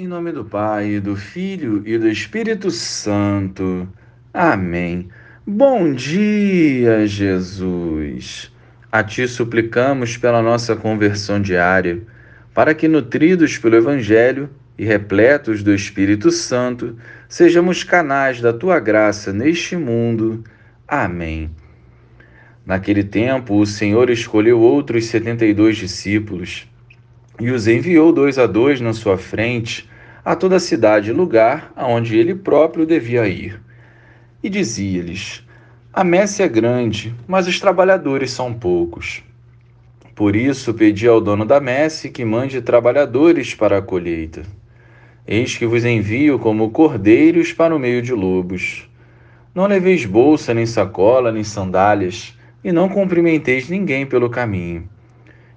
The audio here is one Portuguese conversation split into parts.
Em nome do Pai, do Filho e do Espírito Santo. Amém. Bom dia, Jesus. A Ti suplicamos pela nossa conversão diária, para que, nutridos pelo Evangelho e repletos do Espírito Santo, sejamos canais da Tua graça neste mundo. Amém. Naquele tempo, o Senhor escolheu outros setenta e dois discípulos e os enviou dois a dois na sua frente a toda a cidade e lugar aonde ele próprio devia ir. E dizia-lhes: A messe é grande, mas os trabalhadores são poucos. Por isso pedi ao dono da messe que mande trabalhadores para a colheita. Eis que vos envio como cordeiros para o meio de lobos. Não leveis bolsa, nem sacola, nem sandálias, e não cumprimenteis ninguém pelo caminho.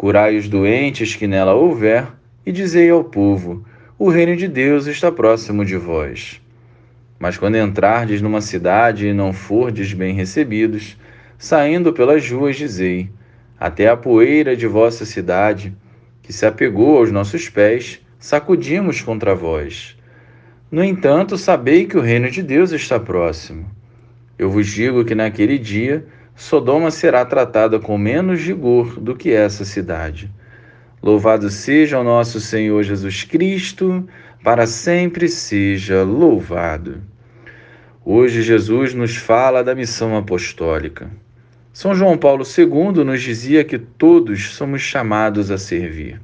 Curai os doentes que nela houver, e dizei ao povo: O reino de Deus está próximo de vós. Mas quando entrardes numa cidade e não fordes bem recebidos, saindo pelas ruas, dizei: Até a poeira de vossa cidade, que se apegou aos nossos pés, sacudimos contra vós. No entanto, sabei que o reino de Deus está próximo. Eu vos digo que naquele dia Sodoma será tratada com menos rigor do que essa cidade. Louvado seja o nosso Senhor Jesus Cristo, para sempre seja louvado. Hoje Jesus nos fala da missão apostólica. São João Paulo II nos dizia que todos somos chamados a servir.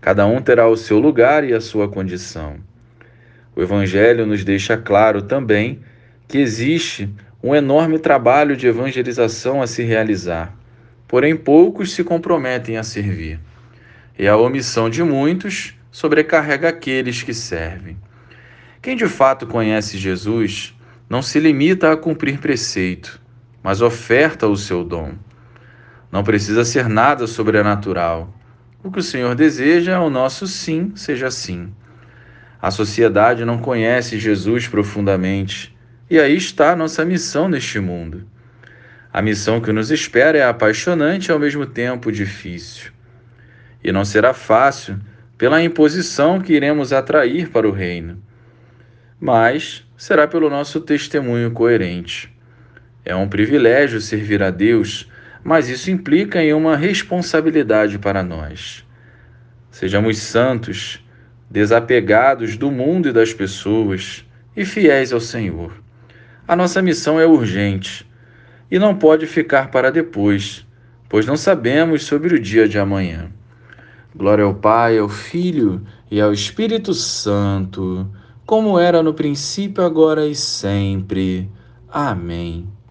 Cada um terá o seu lugar e a sua condição. O Evangelho nos deixa claro também que existe um enorme trabalho de evangelização a se realizar, porém poucos se comprometem a servir. E a omissão de muitos sobrecarrega aqueles que servem. Quem de fato conhece Jesus não se limita a cumprir preceito, mas oferta o seu dom. Não precisa ser nada sobrenatural. O que o Senhor deseja é o nosso sim seja sim. A sociedade não conhece Jesus profundamente e aí está a nossa missão neste mundo. A missão que nos espera é apaixonante e ao mesmo tempo difícil. E não será fácil pela imposição que iremos atrair para o reino, mas será pelo nosso testemunho coerente. É um privilégio servir a Deus, mas isso implica em uma responsabilidade para nós. Sejamos santos, desapegados do mundo e das pessoas e fiéis ao Senhor. A nossa missão é urgente e não pode ficar para depois, pois não sabemos sobre o dia de amanhã. Glória ao Pai, ao Filho e ao Espírito Santo, como era no princípio, agora e sempre. Amém.